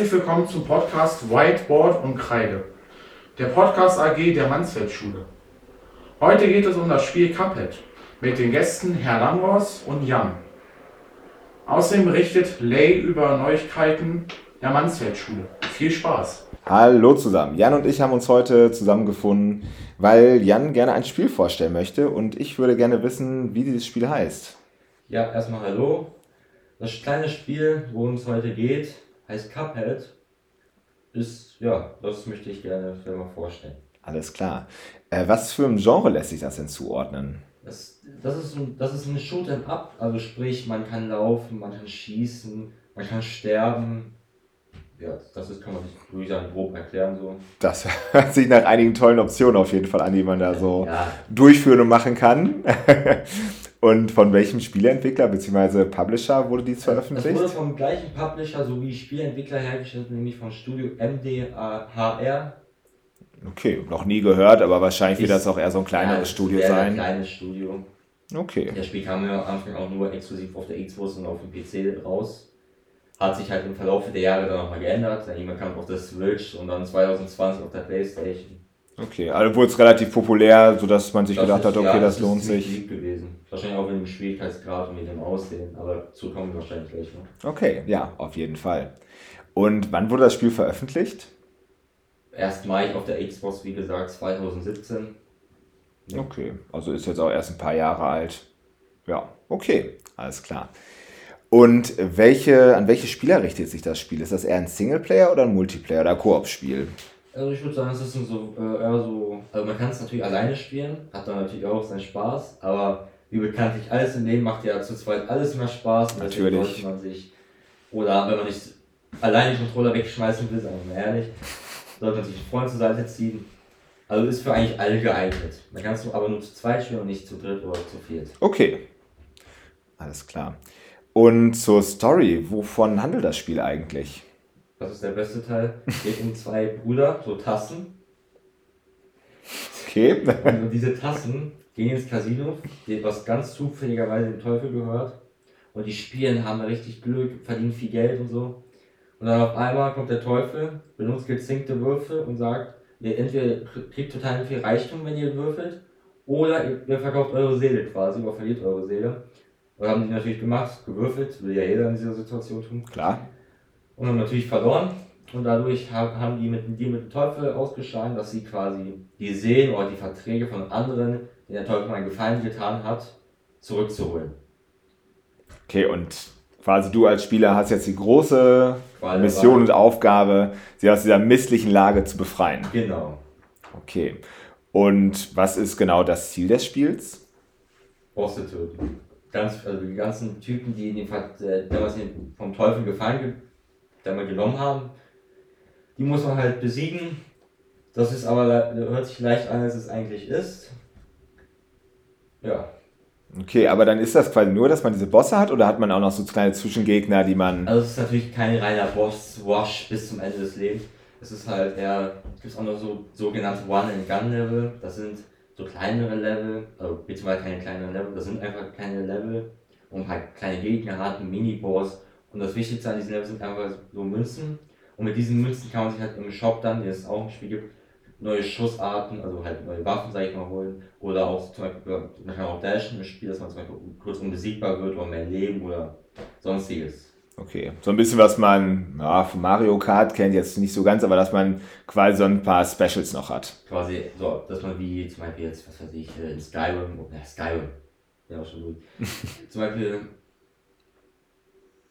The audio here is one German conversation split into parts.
Herzlich willkommen zum Podcast Whiteboard und Kreide, der Podcast AG der Mansfeld-Schule. Heute geht es um das Spiel Cuphead mit den Gästen Herr Langros und Jan. Außerdem berichtet Lay über Neuigkeiten der Mansfeld-Schule. Viel Spaß! Hallo zusammen. Jan und ich haben uns heute zusammengefunden, weil Jan gerne ein Spiel vorstellen möchte und ich würde gerne wissen, wie dieses Spiel heißt. Ja, erstmal hallo. Das kleine Spiel, worum es heute geht, heißt Cuphead. Ist, ja, das möchte ich gerne für mal vorstellen. Alles klar. Äh, was für ein Genre lässt sich das denn zuordnen? Das, das, ist, ein, das ist ein Shoot'em Up, also sprich, man kann laufen, man kann schießen, man kann sterben. Ja, das ist, kann man sich, ich sagen, grob erklären so. Das hört sich nach einigen tollen Optionen auf jeden Fall an, die man da so Ja, durchführen und machen kann. und von welchem Spieleentwickler bzw. Publisher wurde dies es wurde veröffentlicht? vom gleichen Publisher sowie Spieleentwickler hergestellt, nämlich von Studio MDHR. Okay, noch nie gehört, aber wahrscheinlich wird das auch eher so ein kleineres Ja, Studio sein. kleines Studio. Okay. Das Spiel kam ja am Anfang auch nur exklusiv auf der Xbox und auf dem PC raus. Hat sich halt im Verlauf der Jahre dann nochmal geändert. Dann irgendwann kam auf der Switch und dann 2020 auf der Playstation. Okay, also wurde es relativ populär, sodass man sich Das gedacht ist- hat, okay, ja, das ist lohnt sich. gewesen. Wahrscheinlich auch mit dem Schwierigkeitsgrad und mit dem Aussehen, aber dazu kommen wir wahrscheinlich gleich noch. Okay, ja, auf jeden Fall. Und wann wurde das Spiel veröffentlicht? Erst Mai auf der Xbox, wie gesagt, 2017. Ja. Okay, also ist jetzt auch erst ein paar Jahre alt. Ja, okay, alles klar. Und welche, an welche Spieler richtet sich das Spiel? Ist das eher ein Singleplayer oder ein Multiplayer oder Koop-Spiel? Also ich würde sagen, es ist so, äh, eher so, also man kann es natürlich alleine spielen, hat dann natürlich auch seinen Spaß, aber wie bekanntlich alles im Leben macht ja zu zweit alles mehr Spaß und deswegen Natürlich. sollte man sich, oder wenn man nicht alleine den Controller wegschmeißen will, sagen wir mal ehrlich, sollte man sich einen Freund zur Seite ziehen. Also ist für eigentlich alle geeignet. Man kann es aber nur zu zweit spielen und nicht zu dritt oder zu viert. Okay, alles klar. Und zur Story, wovon handelt das Spiel eigentlich? Das ist der beste Teil. Es geht um zwei Brüder, so Tassen. Okay, Und diese Tassen gehen ins Casino, die- was ganz zufälligerweise dem Teufel gehört. Und die spielen, haben richtig Glück, verdienen viel Geld und so. Und dann auf einmal kommt der Teufel, benutzt gezinkte Würfel und sagt, ihr entweder kriegt total viel Reichtum, wenn ihr würfelt, oder ihr, ihr verkauft eure Seele quasi, oder verliert eure Seele. Und haben die natürlich gemacht, gewürfelt, will ja jeder in dieser Situation tun. klar. Und haben natürlich verloren. Und dadurch ha- haben die mit, die mit dem Teufel ausgeschlagen, dass sie quasi die Seelen oder die Verträge von anderen, denen der Teufel mal einen Gefallen getan hat, zurückzuholen. Okay, und quasi du als Spieler hast jetzt die große Qual der Mission Wahl. und Aufgabe, sie aus dieser misslichen Lage zu befreien. Genau. Okay. Und was ist genau das Ziel des Spiels? Bosse töten. Ganz, also die ganzen Typen, die den, Ver- äh, damals vom Teufel Gefallen ge damals genommen haben, die muss man halt besiegen. Das ist aber, hört sich leicht an, als es eigentlich ist. Ja. Okay, aber dann ist das quasi nur, dass man diese Bosse hat oder hat man auch noch so kleine Zwischengegner, die man. Also es ist natürlich kein reiner Boss-Wash bis zum Ende des Lebens. Es ist halt eher, es gibt auch noch so sogenannte One-and-Gun-Level. Das sind so kleinere Level, also beziehungsweise keine kleineren Level, das sind einfach keine Level, wo man halt kleine Gegner hat, Mini-Boss. Und das Wichtigste an diesen Level sind einfach so Münzen. Und mit diesen Münzen kann man sich halt im Shop dann, den es auch im Spiel gibt, neue Schussarten, also halt neue Waffen, sag ich mal, holen. Oder auch zum Beispiel, man kann auch dashen im Spiel, dass man zum Beispiel kurz unbesiegbar wird oder mehr Leben oder sonstiges. Okay. So ein bisschen, was man ja, von Mario Kart kennt, jetzt nicht so ganz, aber dass man quasi so ein paar Specials noch hat. quasi so, dass man wie zum Beispiel jetzt, was weiß ich, äh, in Skyrim, oh, ja, Skyrim, ja auch schon gut. zum Beispiel,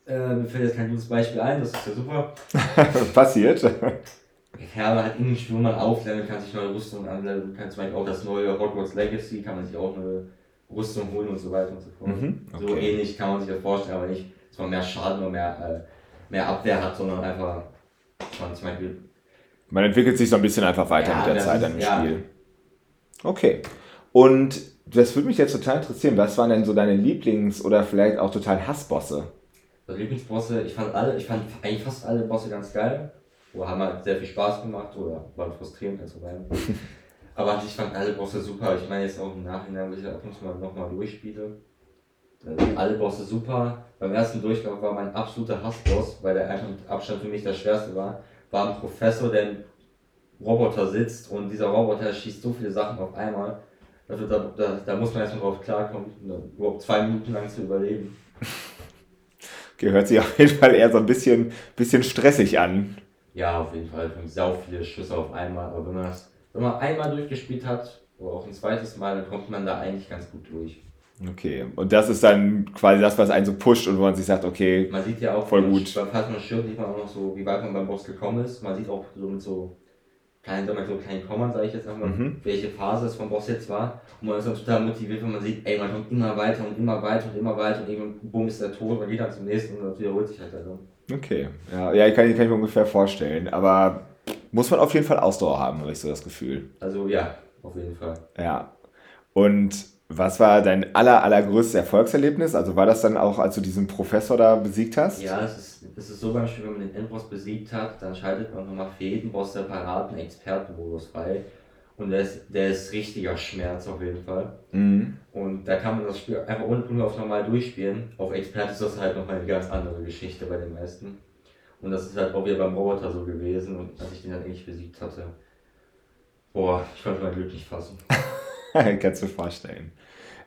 äh, mir fällt jetzt kein gutes Beispiel ein, das ist ja super. Passiert. Ja, halt dem Spiel, wo man aufleveln kann, sich neue Rüstungen anleveln kann, zum Beispiel auch das neue Hogwarts Legacy, kann man sich auch eine Rüstung holen und so weiter und so fort. Mhm, So okay. ähnlich kann man sich das vorstellen, aber nicht, dass man mehr Schaden oder mehr, äh, mehr Abwehr hat, sondern einfach, dass man zum Beispiel Man entwickelt sich so ein bisschen einfach weiter Ja, mit der Zeit ist- an dem ja. Spiel. Okay. Und das würde mich jetzt total interessieren. Was waren denn so deine Lieblings- oder vielleicht auch total Hassbosse? Lieblingsbosse, ich fand alle, ich fand eigentlich fast alle Bosse ganz geil. Oder haben halt sehr viel Spaß gemacht oder waren frustrierend einzuweilen. Aber ich fand alle Bosse super. Ich meine jetzt auch im Nachhinein, wo ich ab und zu mal nochmal durchspiele. Sind alle Bosse super. Beim ersten Durchlauf war mein absoluter Hassboss, weil der einfach mit Abstand für mich der schwerste war. War ein Professor, der im Roboter sitzt und dieser Roboter schießt so viele Sachen auf einmal. Also da, da, da muss man erstmal drauf klarkommen, überhaupt zwei Minuten lang zu überleben. Gehört sich auf jeden Fall eher so ein bisschen, bisschen stressig an. Ja, auf jeden Fall. Sau viele Schüsse auf einmal. Aber wenn man das, wenn man einmal durchgespielt hat, oder auch ein zweites Mal, dann kommt man da eigentlich ganz gut durch. Okay, und das ist dann quasi das, was einen so pusht und wo man sich sagt, okay, Man sieht ja auch, Voll gut. stirbt, sieht man auch noch so, wie weit man beim Boss gekommen ist. Man sieht auch so mit so mal, so kleinen Kommern, sage ich jetzt einmal, Mhm. welche Phase es vom Boss jetzt war. Und man ist dann total motiviert, wenn man sieht, ey, man kommt immer weiter und immer weiter und immer weiter und irgendwann, bumm, ist der tot, man geht dann zum nächsten und das wiederholt sich halt dann. okay. Ja, ja ich kann, kann ich mir ungefähr vorstellen. Aber muss man auf jeden Fall Ausdauer haben, habe ich so das Gefühl. Also ja, auf jeden Fall. Ja. Und was war dein aller, allergrößtes Erfolgserlebnis? Also war das dann auch, als du diesen Professor da besiegt hast? Ja, es ist, es ist so beim Spiel, wenn man den Endboss besiegt hat, dann schaltet man nochmal für jeden Boss separat einen Expertenmodus frei. Und der ist, der ist richtiger Schmerz auf jeden Fall. Mhm. Und da kann man das Spiel einfach ohne auf normal durchspielen. Auf Experte ist das halt nochmal eine ganz andere Geschichte bei den meisten. Und das ist halt auch wieder beim Roboter so gewesen. Und als ich den dann endlich besiegt hatte, boah, ich konnte mein Glück nicht fassen. Kannst du vorstellen.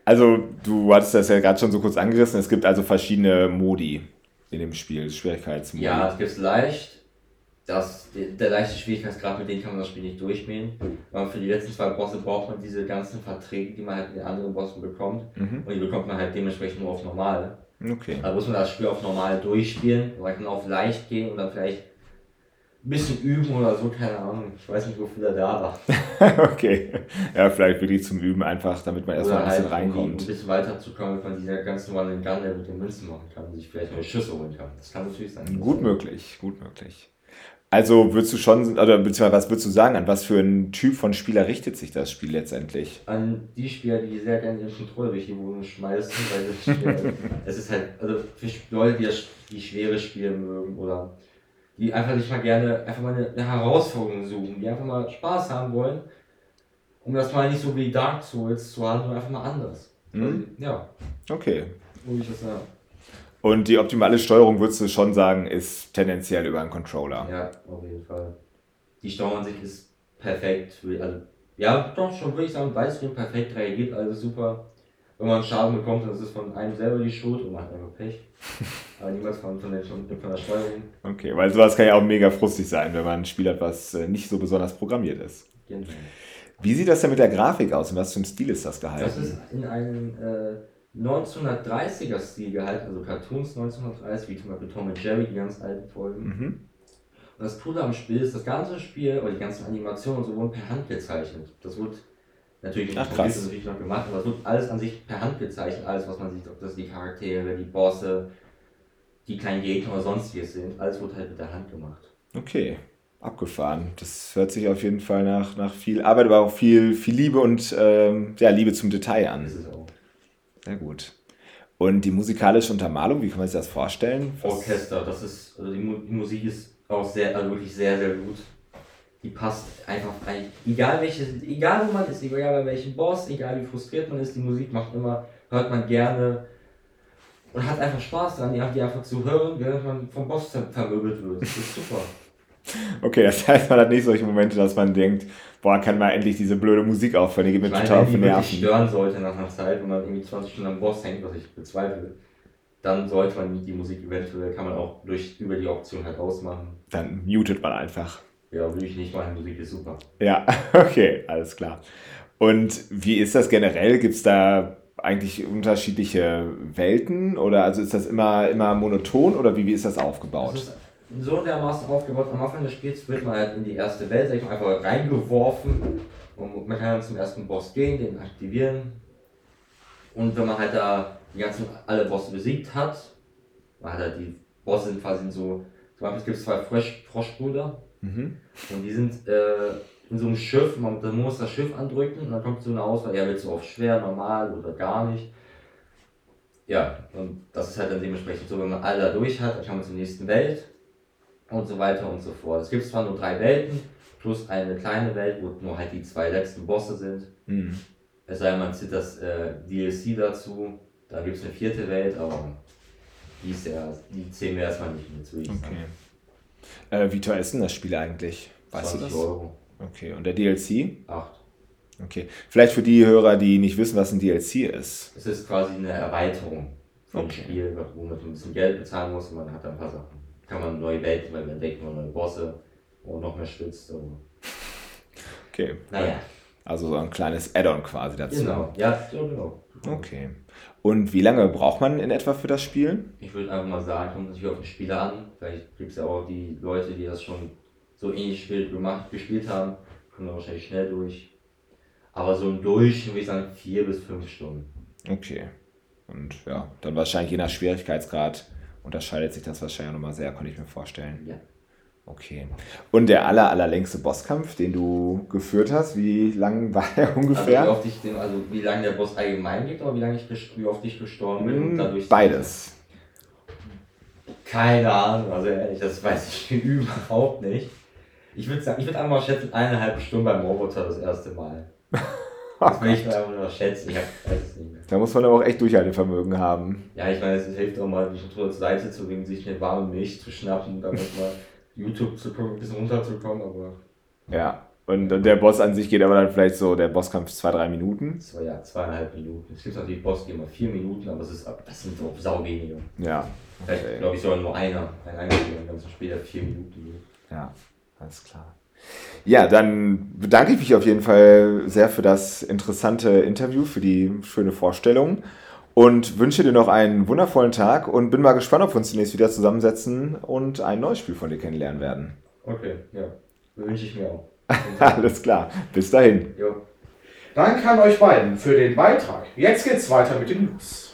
Also, du hattest das ja gerade schon so kurz angerissen. Es gibt also verschiedene Modi in dem Spiel, Schwierigkeitsmodi. Ja, es gibt leicht. Das, der leichte Schwierigkeitsgrad, mit dem kann man das Spiel nicht durchspielen. Weil für die letzten zwei Bosse braucht man diese ganzen Verträge, die man halt mit den anderen Bossen bekommt. Mhm. Und die bekommt man halt dementsprechend nur auf normal. Okay. Da muss man das Spiel auf normal durchspielen. Man kann auf leicht gehen und dann vielleicht ein bisschen üben oder so, keine Ahnung. Ich weiß nicht, wofür er da war. okay. Ja, vielleicht wirklich zum Üben einfach, damit man erstmal ein bisschen halt reinkommt. ein bisschen weiterzukommen, damit man diese ganzen One and Gun mit den Münzen machen kann und sich vielleicht neue Schüsse holen kann. Das kann natürlich sein. Gut möglich, gut möglich. Also würdest du schon, oder beziehungsweise was würdest du sagen, an was für einen Typ von Spieler richtet sich das Spiel letztendlich? An die Spieler, die sehr gerne ihren Controller durch die Wohnung schmeißen, weil das Spiel, es ist halt, also für Leute, die, das, die schwere Spiele mögen oder die einfach sich mal gerne, einfach mal eine, eine Herausforderung suchen, die einfach mal Spaß haben wollen, um das mal nicht so wie Dark Souls zu haben, sondern einfach mal anders. Mhm. Ja, Okay. wo ich das sagen. Und die optimale Steuerung würdest du schon sagen, ist tendenziell über einen Controller. Ja, auf jeden Fall. Die Steuerung an sich ist perfekt. Also, ja, doch, schon würde ich sagen, weitestgehend perfekt reagiert, alles super. Wenn man Schaden bekommt, dann ist es von einem selber die Schuld und man hat einfach Pech. Aber niemals von, von, der, von der Steuerung. Okay, weil sowas kann ja auch mega frustig sein, wenn man ein Spiel hat, was äh, nicht so besonders programmiert ist. Genau. Wie sieht das denn mit der Grafik aus und was für ein Stil ist das gehalten? Das ist in einem äh, 1930er Stil gehalten, also Cartoons 1930, wie zum Beispiel Tom und Jerry, die ganz alten Folgen. mhm. Und das Coole am Spiel ist, das ganze Spiel oder die ganzen Animationen und so wurden per Hand gezeichnet. Das wird natürlich Ach, krass. natürlich noch gemacht, aber es wird alles an sich per Hand gezeichnet. Alles, was man sieht, ob das die Charaktere, die Bosse, die kleinen Gegner oder sonstiges sind, alles wird halt mit der Hand gemacht. Okay, abgefahren. Das hört sich auf jeden Fall nach, nach viel Arbeit, aber auch viel, viel Liebe und ähm, ja, Liebe zum Detail an. Das ist auch. Sehr gut. Und die musikalische Untermalung, wie kann man sich das vorstellen? Was- Orchester, das ist, also die Musik ist auch sehr, also wirklich sehr, sehr gut. Die passt einfach, ein- egal welche, egal wo man ist, egal bei welchem Boss, egal wie frustriert man ist, die Musik macht immer, hört man gerne und hat einfach Spaß daran, die, die einfach zu hören, während man vom Boss ver- vermöbelt wird. Das ist super. Okay, das heißt, man hat nicht solche Momente, dass man denkt, boah, kann mal endlich diese blöde Musik aufhören, die geht mir total wenn auf die die wirklich Nerven. stören sollte nach einer Zeit, wenn man irgendwie 20 Stunden am Boss hängt, was ich bezweifle, dann sollte man die Musik eventuell, kann man auch durch, über die Option halt ausmachen. Dann mutet man einfach. Ja, würde ich nicht machen, Musik ist super. Ja, okay, alles klar. Und wie ist das generell? Gibt es da eigentlich unterschiedliche Welten oder also ist das immer, immer monoton oder wie, wie ist das aufgebaut? Das ist so dermaßen aufgebaut, am Anfang des Spiels wird man halt in die erste Welt, sag ich mal, einfach reingeworfen und man kann dann zum ersten Boss gehen, den aktivieren und wenn man halt da die ganzen, alle Bosse besiegt hat, man hat halt die Bosse sind quasi in so, zum Beispiel es gibt zwei Frosch, Froschbrüder Mhm. und die sind äh, in so einem Schiff, man, man muss das Schiff andrücken und dann kommt so eine Auswahl, ja willst du auf schwer, normal oder gar nicht. Ja, und das ist halt dann dementsprechend so, wenn man alle da durch hat, dann kann man zur nächsten Welt und so weiter und so fort. Es gibt zwar nur drei Welten, plus eine kleine Welt, wo nur halt die zwei letzten Bosse sind. Mhm. Es sei denn, man zieht das äh, DLC dazu, Da gibt es eine vierte Welt, aber die, ist ja, die zählen wir erstmal nicht mit, würde ich sagen. Äh, wie teuer ist denn das Spiel eigentlich? Weißt du 20 das? Euro. Okay, und der DLC? 8. Okay. Vielleicht für die Hörer, die nicht wissen, was ein DLC ist. Es ist quasi eine Erweiterung vom Okay. Spiel, wo man so ein bisschen Geld bezahlen muss und man hat dann ein paar Sachen. Kann man neue Welten, weil man entdeckt man neue Bosse, man noch mehr schwitzt. Aber Okay. naja, Also so ein kleines Add-on quasi dazu. genau. Ja, so genau. Okay. Und wie lange braucht man in etwa für das Spiel? Ich würde einfach mal sagen, kommt natürlich auf den Spieler an. Vielleicht gibt es ja auch die Leute, die das schon so ähnlich Spiel gemacht, gespielt haben, kommen da wahrscheinlich schnell durch. Aber so im Durchschnitt würde ich sagen vier bis fünf Stunden. Okay. Und ja, dann wahrscheinlich je nach Schwierigkeitsgrad unterscheidet sich das wahrscheinlich auch nochmal sehr, kann ich mir vorstellen. Ja. Okay. Und der aller, allerlängste Bosskampf, den du geführt hast, wie lang war er Also wie ungefähr? oft ich den, also wie lange der Boss allgemein geht oder wie lange ich wie oft ich gestorben bin und dadurch. Beides. Keine Ahnung, also ehrlich, das weiß ich überhaupt nicht. Ich würde sagen, ich würde einfach mal schätzen, eineinhalb Stunden beim Roboter das erste Mal. Das will ich einfach nur schätzen, ich weiß es nicht mehr. Da muss man aber auch echt Durchhaltevermögen haben. Ja, ich meine, es hilft auch mal, die Controller zur Seite zu legen, sich eine warme Milch zu schnappen, dann mal YouTube zu gucken, ein bisschen runterzukommen, aber Ja. Und, der Boss an sich geht aber dann vielleicht so, der Bosskampf zwei, drei Minuten. war ja zweieinhalb Minuten. Es gibt natürlich Bossgamer vier Minuten, aber es ist, das sind doch sau wenige. Ja. Vielleicht, Okay. glaube ich, sogar nur einer, ein einziger ganzen Spiel, der vier Minuten. Ja, alles klar. Ja, dann bedanke ich mich auf jeden Fall sehr für das interessante Interview, für die schöne Vorstellung und wünsche dir noch einen wundervollen Tag und bin mal gespannt, ob wir uns demnächst wieder zusammensetzen und ein neues Spiel von dir kennenlernen werden. Okay, ja. Wünsche ich mir auch. Alles klar, bis dahin. jo. Danke an euch beiden für den Beitrag. Jetzt geht's weiter mit den News.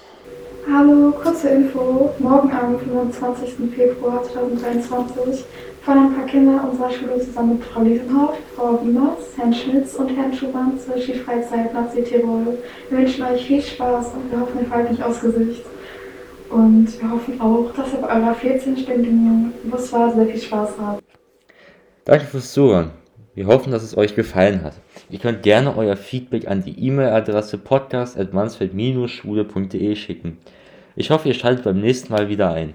Hallo, kurze Info. Morgen am 25. Februar 2023 fahren ein paar Kinder unserer Schule zusammen mit Frau Liesenhoff, Frau Wiemers, Herrn Schmitz und Herrn Schumann zur Skifreizeit nach Südtirol. Wir wünschen euch viel Spaß und wir hoffen, ihr fallt nicht aus Gesicht. Und wir hoffen auch, dass ihr bei eurer 14-stündigen Busfahrt sehr viel Spaß habt. Danke fürs Zuhören. Wir hoffen, dass es euch gefallen hat. Ihr könnt gerne euer Feedback an die E-Mail-Adresse podcast.mansfeld-schule.de schicken. Ich hoffe, ihr schaltet beim nächsten Mal wieder ein.